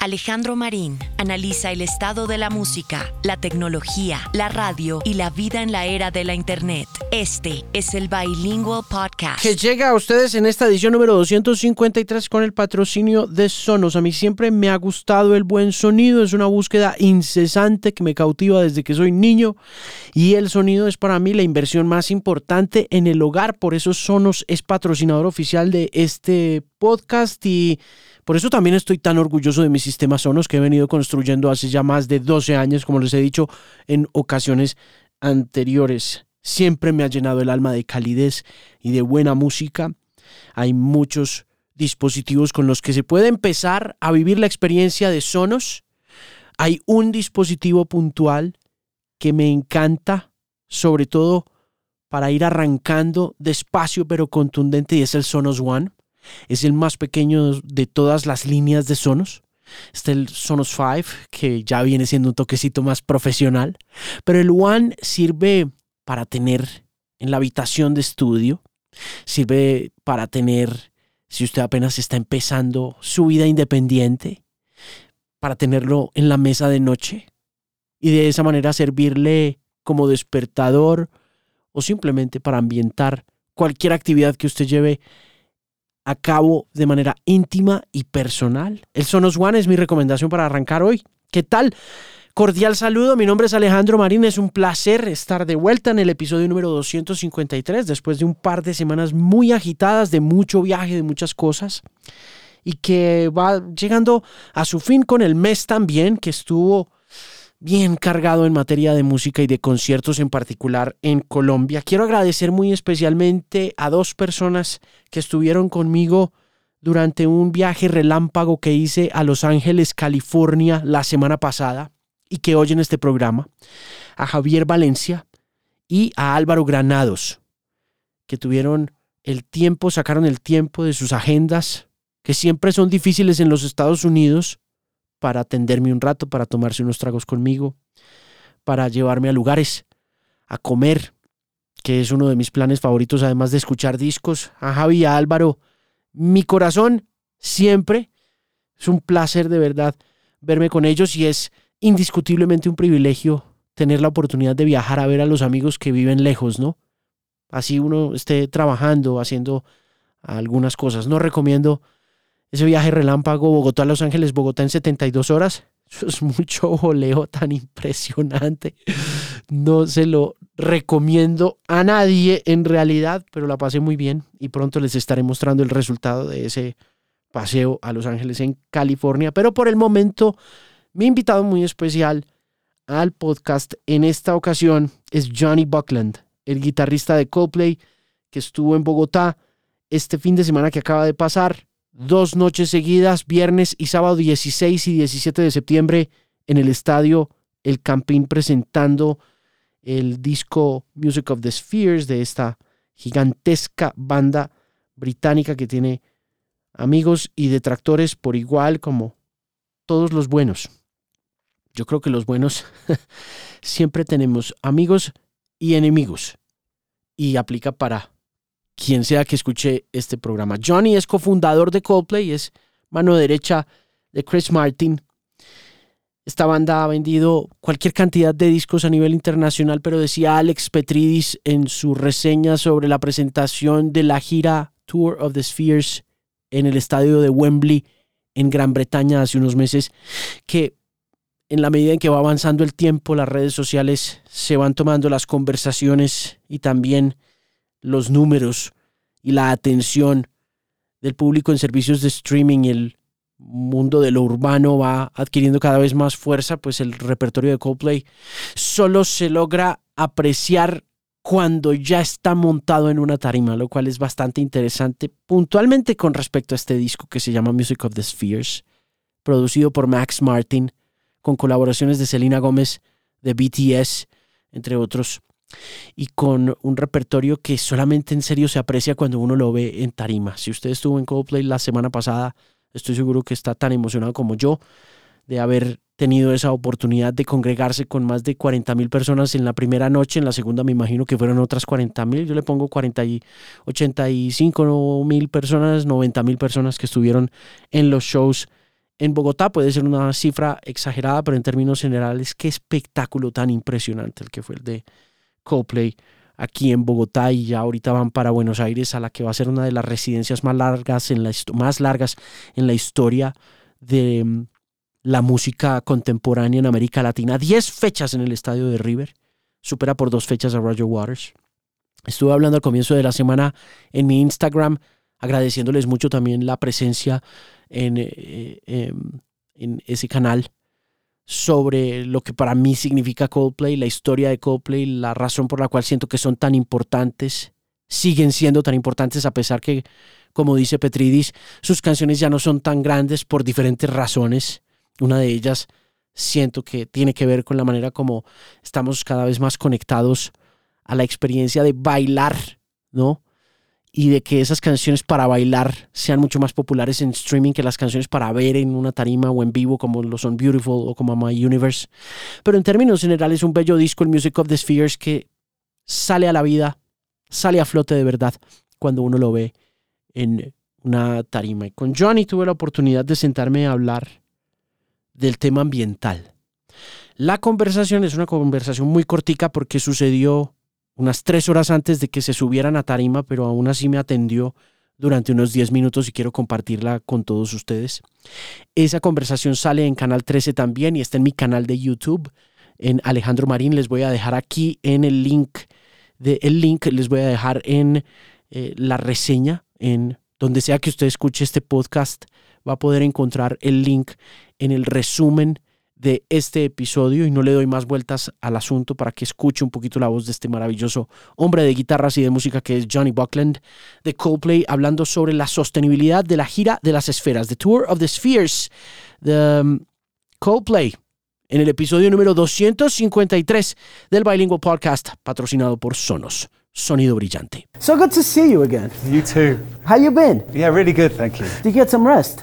Alejandro Marín analiza el estado de la música, la tecnología, la radio y la vida en la era de la Internet. Este es el Bilingual Podcast. Que llega a ustedes en esta edición número 253 con el patrocinio de Sonos. A mí siempre me ha gustado el buen sonido, es una búsqueda incesante que me cautiva desde que soy niño y el sonido es para mí la inversión más importante en el hogar, por eso Sonos es patrocinador oficial de este podcast y por eso también estoy tan orgulloso de mi sistema Sonos que he venido construyendo hace ya más de 12 años, como les he dicho en ocasiones anteriores. Siempre me ha llenado el alma de calidez y de buena música. Hay muchos dispositivos con los que se puede empezar a vivir la experiencia de Sonos. Hay un dispositivo puntual que me encanta, sobre todo para ir arrancando despacio pero contundente, y es el Sonos One. Es el más pequeño de todas las líneas de Sonos. Está el Sonos 5, que ya viene siendo un toquecito más profesional. Pero el One sirve para tener en la habitación de estudio. Sirve para tener, si usted apenas está empezando su vida independiente, para tenerlo en la mesa de noche. Y de esa manera servirle como despertador o simplemente para ambientar cualquier actividad que usted lleve a cabo de manera íntima y personal. El Sonos One es mi recomendación para arrancar hoy. ¿Qué tal? Cordial saludo, mi nombre es Alejandro Marín, es un placer estar de vuelta en el episodio número 253 después de un par de semanas muy agitadas, de mucho viaje, de muchas cosas y que va llegando a su fin con el mes también, que estuvo bien cargado en materia de música y de conciertos en particular en Colombia. Quiero agradecer muy especialmente a dos personas que estuvieron conmigo durante un viaje relámpago que hice a Los Ángeles, California, la semana pasada y que oyen este programa, a Javier Valencia y a Álvaro Granados, que tuvieron el tiempo, sacaron el tiempo de sus agendas, que siempre son difíciles en los Estados Unidos, para atenderme un rato, para tomarse unos tragos conmigo, para llevarme a lugares, a comer, que es uno de mis planes favoritos, además de escuchar discos. A Javi a Álvaro, mi corazón siempre es un placer de verdad verme con ellos y es indiscutiblemente un privilegio tener la oportunidad de viajar a ver a los amigos que viven lejos, ¿no? Así uno esté trabajando, haciendo algunas cosas. No recomiendo ese viaje relámpago Bogotá a Los Ángeles, Bogotá en 72 horas. Eso es mucho voleo tan impresionante. No se lo recomiendo a nadie en realidad, pero la pasé muy bien y pronto les estaré mostrando el resultado de ese paseo a Los Ángeles en California. Pero por el momento, mi invitado muy especial al podcast en esta ocasión es Johnny Buckland, el guitarrista de Coldplay que estuvo en Bogotá este fin de semana que acaba de pasar dos noches seguidas, viernes y sábado 16 y 17 de septiembre, en el estadio El Campín presentando el disco Music of the Spheres de esta gigantesca banda británica que tiene amigos y detractores por igual como todos los buenos. Yo creo que los buenos siempre tenemos amigos y enemigos y aplica para quien sea que escuche este programa. Johnny es cofundador de Coldplay, es mano derecha de Chris Martin. Esta banda ha vendido cualquier cantidad de discos a nivel internacional, pero decía Alex Petridis en su reseña sobre la presentación de la gira Tour of the Spheres en el estadio de Wembley en Gran Bretaña hace unos meses, que en la medida en que va avanzando el tiempo, las redes sociales se van tomando las conversaciones y también los números y la atención del público en servicios de streaming y el mundo de lo urbano va adquiriendo cada vez más fuerza, pues el repertorio de Coldplay solo se logra apreciar cuando ya está montado en una tarima, lo cual es bastante interesante puntualmente con respecto a este disco que se llama Music of the Spheres, producido por Max Martin, con colaboraciones de Selena Gómez, de BTS, entre otros y con un repertorio que solamente en serio se aprecia cuando uno lo ve en tarima. Si usted estuvo en Coldplay la semana pasada, estoy seguro que está tan emocionado como yo de haber tenido esa oportunidad de congregarse con más de 40 mil personas en la primera noche, en la segunda me imagino que fueron otras 40 mil, yo le pongo 40 y 85 mil personas, 90 mil personas que estuvieron en los shows en Bogotá puede ser una cifra exagerada, pero en términos generales, qué espectáculo tan impresionante el que fue el de Coldplay aquí en Bogotá y ya ahorita van para Buenos Aires a la que va a ser una de las residencias más largas en la, más largas en la historia de mm, la música contemporánea en América Latina. Diez fechas en el estadio de River, supera por dos fechas a Roger Waters. Estuve hablando al comienzo de la semana en mi Instagram, agradeciéndoles mucho también la presencia en, eh, em, en ese canal sobre lo que para mí significa Coldplay, la historia de Coldplay, la razón por la cual siento que son tan importantes, siguen siendo tan importantes a pesar que, como dice Petridis, sus canciones ya no son tan grandes por diferentes razones. Una de ellas siento que tiene que ver con la manera como estamos cada vez más conectados a la experiencia de bailar, ¿no? Y de que esas canciones para bailar sean mucho más populares en streaming que las canciones para ver en una tarima o en vivo como lo son Beautiful o como My Universe. Pero en términos generales un bello disco, el Music of the Spheres, que sale a la vida, sale a flote de verdad cuando uno lo ve en una tarima. Y con Johnny tuve la oportunidad de sentarme a hablar del tema ambiental. La conversación es una conversación muy cortica porque sucedió unas tres horas antes de que se subieran a tarima, pero aún así me atendió durante unos 10 minutos y quiero compartirla con todos ustedes. Esa conversación sale en Canal 13 también y está en mi canal de YouTube, en Alejandro Marín. Les voy a dejar aquí en el link, de, el link les voy a dejar en eh, la reseña, en donde sea que usted escuche este podcast, va a poder encontrar el link en el resumen de este episodio y no le doy más vueltas al asunto para que escuche un poquito la voz de este maravilloso hombre de guitarras y de música que es Johnny Buckland de Coldplay hablando sobre la sostenibilidad de la gira de las esferas, The Tour of the Spheres, de um, Coldplay, en el episodio número 253 del Bilingual Podcast patrocinado por Sonos. Sonido brillante. So good to see you again. You too. How you been? Yeah, really good, thank you. Did you get some rest?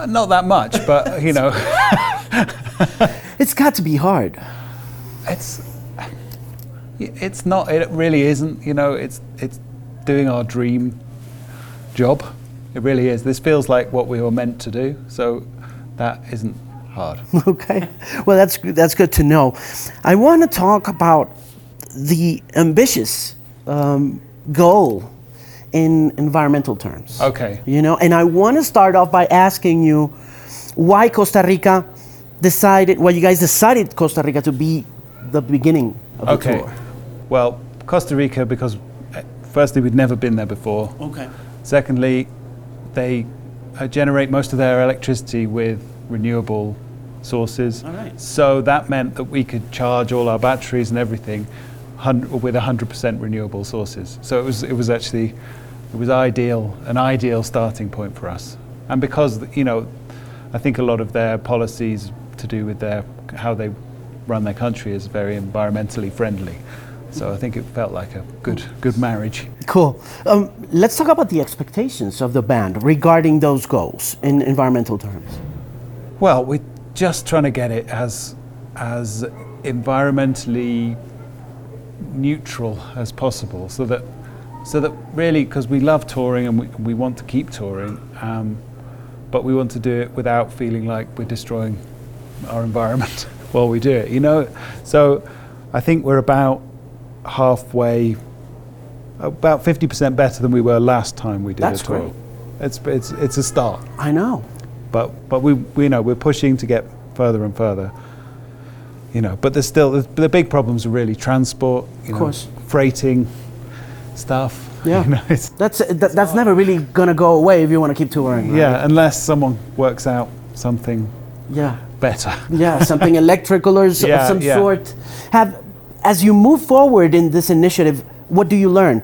Uh, not that much, but you know. it's got to be hard. It's it's not. It really isn't. You know, it's it's doing our dream job. It really is. This feels like what we were meant to do. So that isn't hard. Okay. Well, that's that's good to know. I want to talk about the ambitious um, goal in environmental terms. Okay. You know, and I want to start off by asking you why Costa Rica decided, well, you guys decided Costa Rica to be the beginning of okay. the tour? Well, Costa Rica, because uh, firstly, we'd never been there before. Okay. Secondly, they uh, generate most of their electricity with renewable sources. All right. So that meant that we could charge all our batteries and everything with 100% renewable sources. So it was, it was actually, it was ideal, an ideal starting point for us. And because, you know, I think a lot of their policies to do with their how they run their country is very environmentally friendly. So I think it felt like a good good marriage. Cool. Um, let's talk about the expectations of the band regarding those goals in environmental terms. Well, we're just trying to get it as as environmentally neutral as possible, so that so that really because we love touring and we, we want to keep touring, um, but we want to do it without feeling like we're destroying our environment while we do it, you know? So I think we're about halfway, about 50% better than we were last time we did That's a tour. Great. It's, it's, it's a start. I know. But, but we, we you know we're pushing to get further and further. You know, but there's still the, the big problems are really transport, you of know, course. freighting stuff. Yeah, you know, that's that, that's never really gonna go away if you want to keep touring. Right? Yeah, unless someone works out something. Yeah, better. yeah, something electrical or yeah, of some yeah. sort. Have as you move forward in this initiative, what do you learn?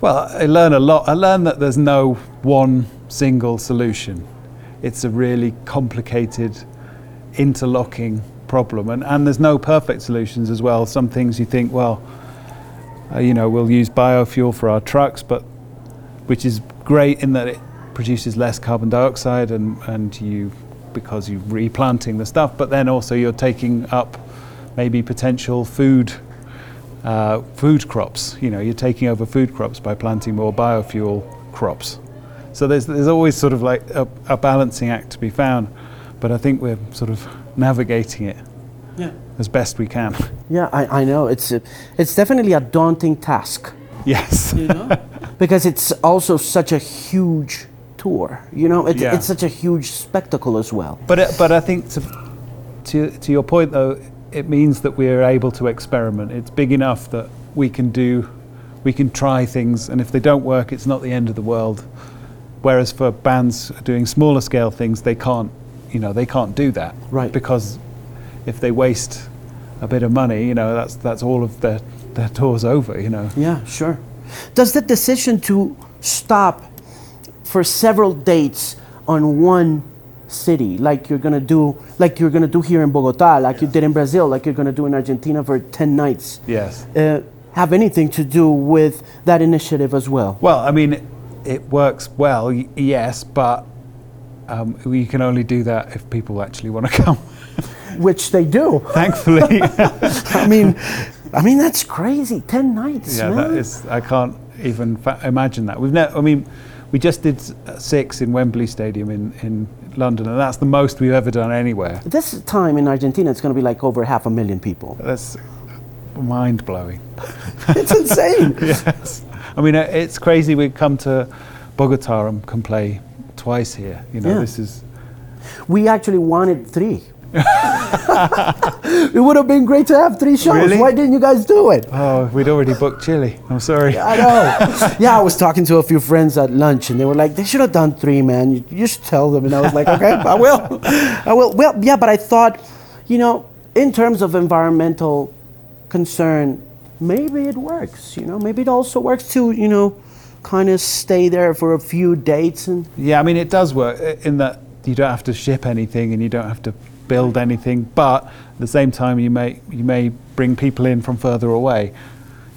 Well, I learn a lot. I learn that there's no one single solution. It's a really complicated, interlocking problem, and, and there's no perfect solutions as well. Some things you think, well, uh, you know, we'll use biofuel for our trucks, but which is great in that it produces less carbon dioxide and, and you because you're replanting the stuff, but then also you're taking up maybe potential food uh, food crops. You know, you're taking over food crops by planting more biofuel crops. So there's there's always sort of like a, a balancing act to be found, but I think we're sort of navigating it Yeah. as best we can. Yeah, I, I know. It's a, it's definitely a daunting task. yes. You know? because it's also such a huge tour. You know, it's, Yeah. it's such a huge spectacle as well. But it, but I think to, to to your point though, it means that we're able to experiment. It's big enough that we can do, we can try things, and if they don't work, it's not the end of the world. Whereas for bands doing smaller scale things, they can't, you know, they can't do that. Right. Because if they waste a bit of money, you know, that's that's all of their their tours over. You know. Yeah, sure. Does the decision to stop for several dates on one city, like you're gonna do, like you're gonna do here in Bogota, like you did in Brazil, like you're gonna do in Argentina for ten nights, Yes. uh, have anything to do with that initiative as well? Well, I mean, it, works well, y- yes, but um, we can only do that if people actually want to come. Which they do. Thankfully, I mean, I mean that's crazy. Ten nights, yeah, man. that is. I can't even fa- imagine that. We've never. I mean, we just did uh, six in Wembley Stadium in in London, and that's the most we've ever done anywhere. this time in Argentina, it's going to be like over half a million people. That's mind blowing. It's insane. yes. I mean, uh, it's crazy. We come to Bogota and can play twice here. You know, Yeah. this is. We actually wanted three. it would have been great to have three shows. Really? Why didn't you guys do it? Oh, we'd already booked Chile. I'm sorry. I know. yeah, I was talking to a few friends at lunch, and they were like, "They should have done three, man. You, you should tell them." And I was like, "Okay, I will. I will." Well, yeah, but I thought, you know, in terms of environmental concern, maybe it works. You know, maybe it also works to, you know, kind of stay there for a few dates and. Yeah, I mean, it does work in that you don't have to ship anything and you don't have to build anything, but at the same time, you may you may bring people in from further away.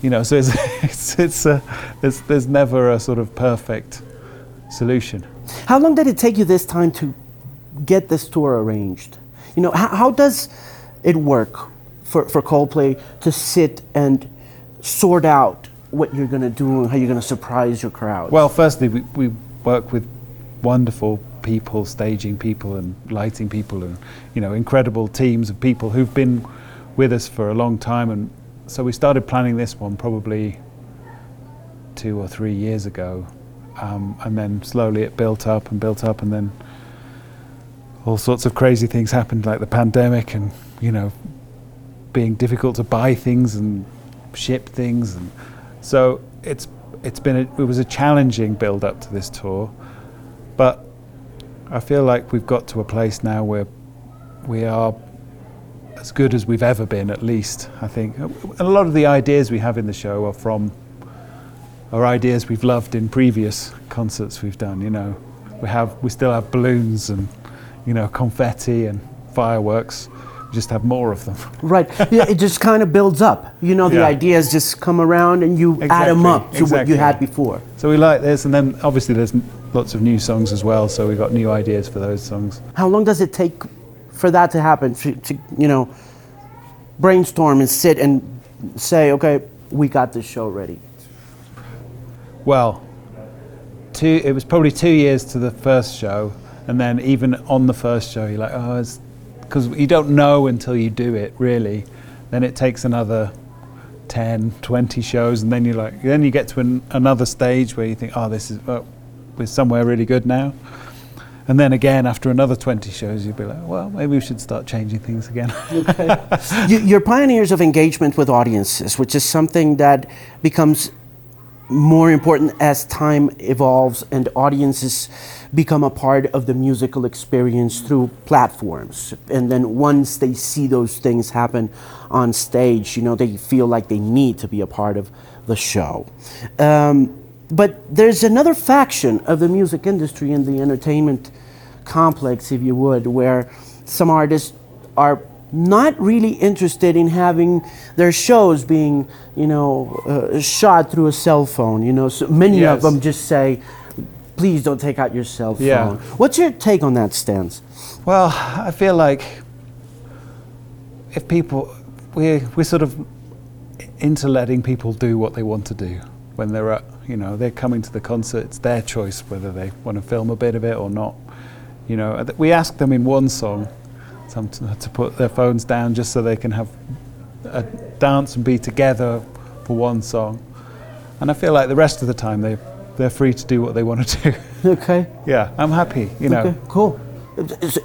You know, so it's it's, it's a, there's there's never a sort of perfect solution. How long did it take you this time to get this tour arranged? You know, how, how does it work for, for Coldplay to sit and sort out what you're going to do and how you're going to surprise your crowd? Well, firstly, we, we work with wonderful people, staging people and lighting people, and you know, incredible teams of people who've been with us for a long time. And so we started planning this one probably two or three years ago, um, and then slowly it built up and built up, and then all sorts of crazy things happened, like the pandemic, and you know, being difficult to buy things and ship things, and so it's it's been a, it was a challenging build up to this tour, but I feel like we've got to a place now where we are as good as we've ever been, at least. I think a lot of the ideas we have in the show are from our ideas we've loved in previous concerts we've done. You know, we have we still have balloons and you know confetti and fireworks. We just have more of them. right. Yeah, it just kind of builds up. You know, the Yeah. ideas just come around and you add them up to what you had before. So we like this, and then obviously there's lots of new songs as well. So we've got new ideas for those songs. How long does it take for that to happen? To, to you know, brainstorm and sit and say, okay, we got this show ready. Well, two. It was probably two years to the first show, and then even on the first show, you're like, oh, because you don't know until you do it, really. Then it takes another 10, 20 shows, and then you're like, then you get to an, another stage where you think, oh, this is, oh, we're somewhere really good now. And then again, after another 20 shows, you'd be like, well, maybe we should start changing things again. you, you're pioneers of engagement with audiences, which is something that becomes more important as time evolves and audiences become a part of the musical experience through platforms. And then once they see those things happen on stage, you know, they feel like they need to be a part of the show. Um, but there's another faction of the music industry and the entertainment complex, if you would, where some artists are not really interested in having their shows being, you know, uh, shot through a cell phone. You know, so many of them just say, "Please don't take out your cell phone." Yeah. What's your take on that stance? Well, I feel like if people, we're, we're sort of into letting people do what they want to do when they're at, You know, they're coming to the concert. It's their choice whether they want to film a bit of it or not. You know, we ask them in one song to put their phones down just so they can have a dance and be together for one song. And I feel like the rest of the time they they're free to do what they want to do. Okay. yeah, I'm happy. You know. Okay, cool.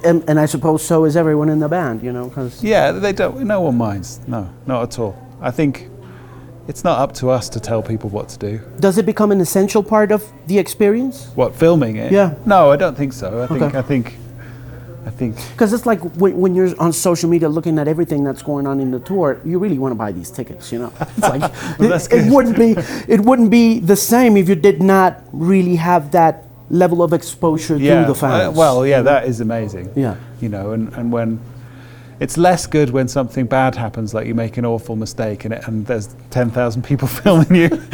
And, and I suppose so is everyone in the band, you know, because Yeah, they don't. No one minds. No, not at all. I think it's not up to us to tell people what to do. does it become an essential part of the experience? What filming it? Yeah. No, I don't think so. I think. I think. I think. Because it's like when, when you're on social media looking at everything that's going on in the tour, you really want to buy these tickets, you know. It's like Well, it, it wouldn't be it wouldn't be the same if you did not really have that level of exposure Yeah. through the fans. uh, well, yeah, that is amazing. Yeah. You know, and, and when it's less good when something bad happens, like you make an awful mistake and, it, and there's 10,000 people filming you.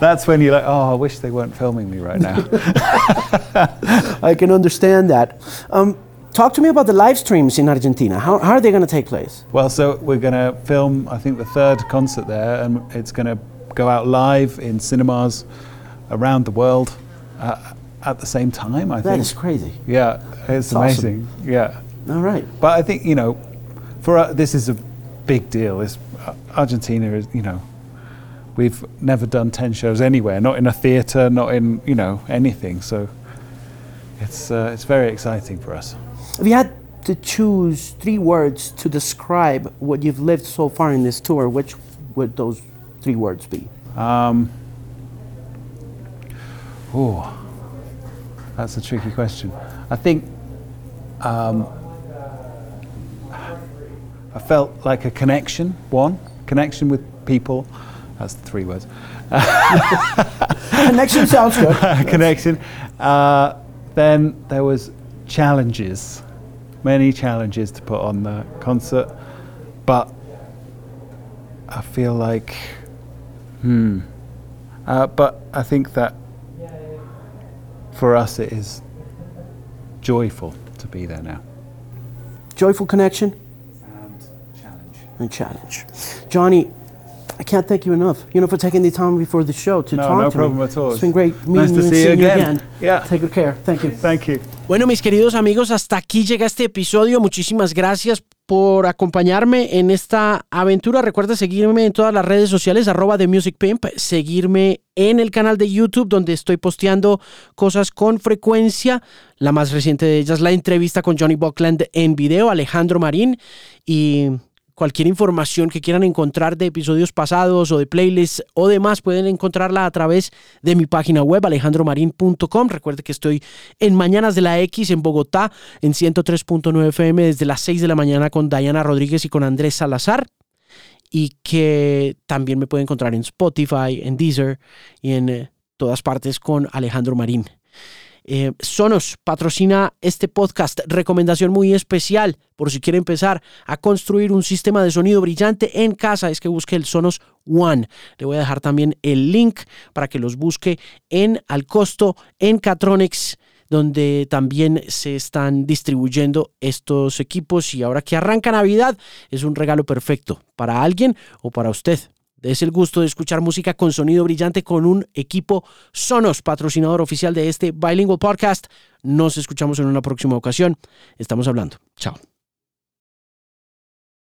That's when you're like, oh, I wish they weren't filming me right now. I can understand that. Um, talk to me about the live streams in Argentina. How, how are they going to take place? Well, so we're going to film, I think, the third concert there, and it's going to go out live in cinemas around the world uh, at the same time. I That think. is crazy. Yeah, it's awesome. amazing. Yeah, All right. but I think you know, for uh, this is a big deal. This uh, Argentina is, you know, we've never done ten shows anywhere, not in a theatre, not in you know anything. So it's uh, it's very exciting for us. If you had to choose three words to describe what you've lived so far in this tour, which would those three words be? Um, oh, that's a tricky question. I think um, I felt like a connection. One connection with people. That's the three words. Connection sounds good. connection. Uh, then there was challenges, many challenges to put on the concert, but I feel like, hmm. Uh, but I think that for us it is joyful to be there now. Joyful connection. And challenge. Johnny, I can't thank you enough, you know, for taking the time before the show to No, talk no to me. problem at all. It's been great meeting Nice to you and see you again. again. Yeah. Take good care. Thank you. Thank you. Bueno, mis queridos amigos, hasta aquí llega este episodio. Muchísimas gracias por acompañarme en esta aventura. Recuerda seguirme en todas las redes sociales, arroba de Music Pimp, seguirme en el canal de YouTube donde estoy posteando cosas con frecuencia. La más reciente de ellas, la entrevista con Johnny Buckland en video, Alejandro Marín y cualquier información que quieran encontrar de episodios pasados o de playlists o demás, pueden encontrarla a través de mi página web alejandromarin.com. Recuerde que estoy en Mañanas de la X en Bogotá, en 103.9 FM desde las 6 de la mañana con Diana Rodríguez y con Andrés Salazar. Y que también me pueden encontrar en Spotify, en Deezer y en eh, todas partes con Alejandro Marín. Eh, Sonos patrocina este podcast. Recomendación muy especial por si quiere empezar a construir un sistema de sonido brillante en casa. Es que busque el Sonos One. Le voy a dejar también el link para que los busque en al costo en Catronics donde también se están distribuyendo estos equipos y ahora que arranca Navidad es un regalo perfecto para alguien o para usted. Es el gusto de escuchar música con sonido brillante con un equipo Sonos, patrocinador oficial de este Bilingual Podcast. Nos escuchamos en una próxima ocasión. Estamos hablando. Chao.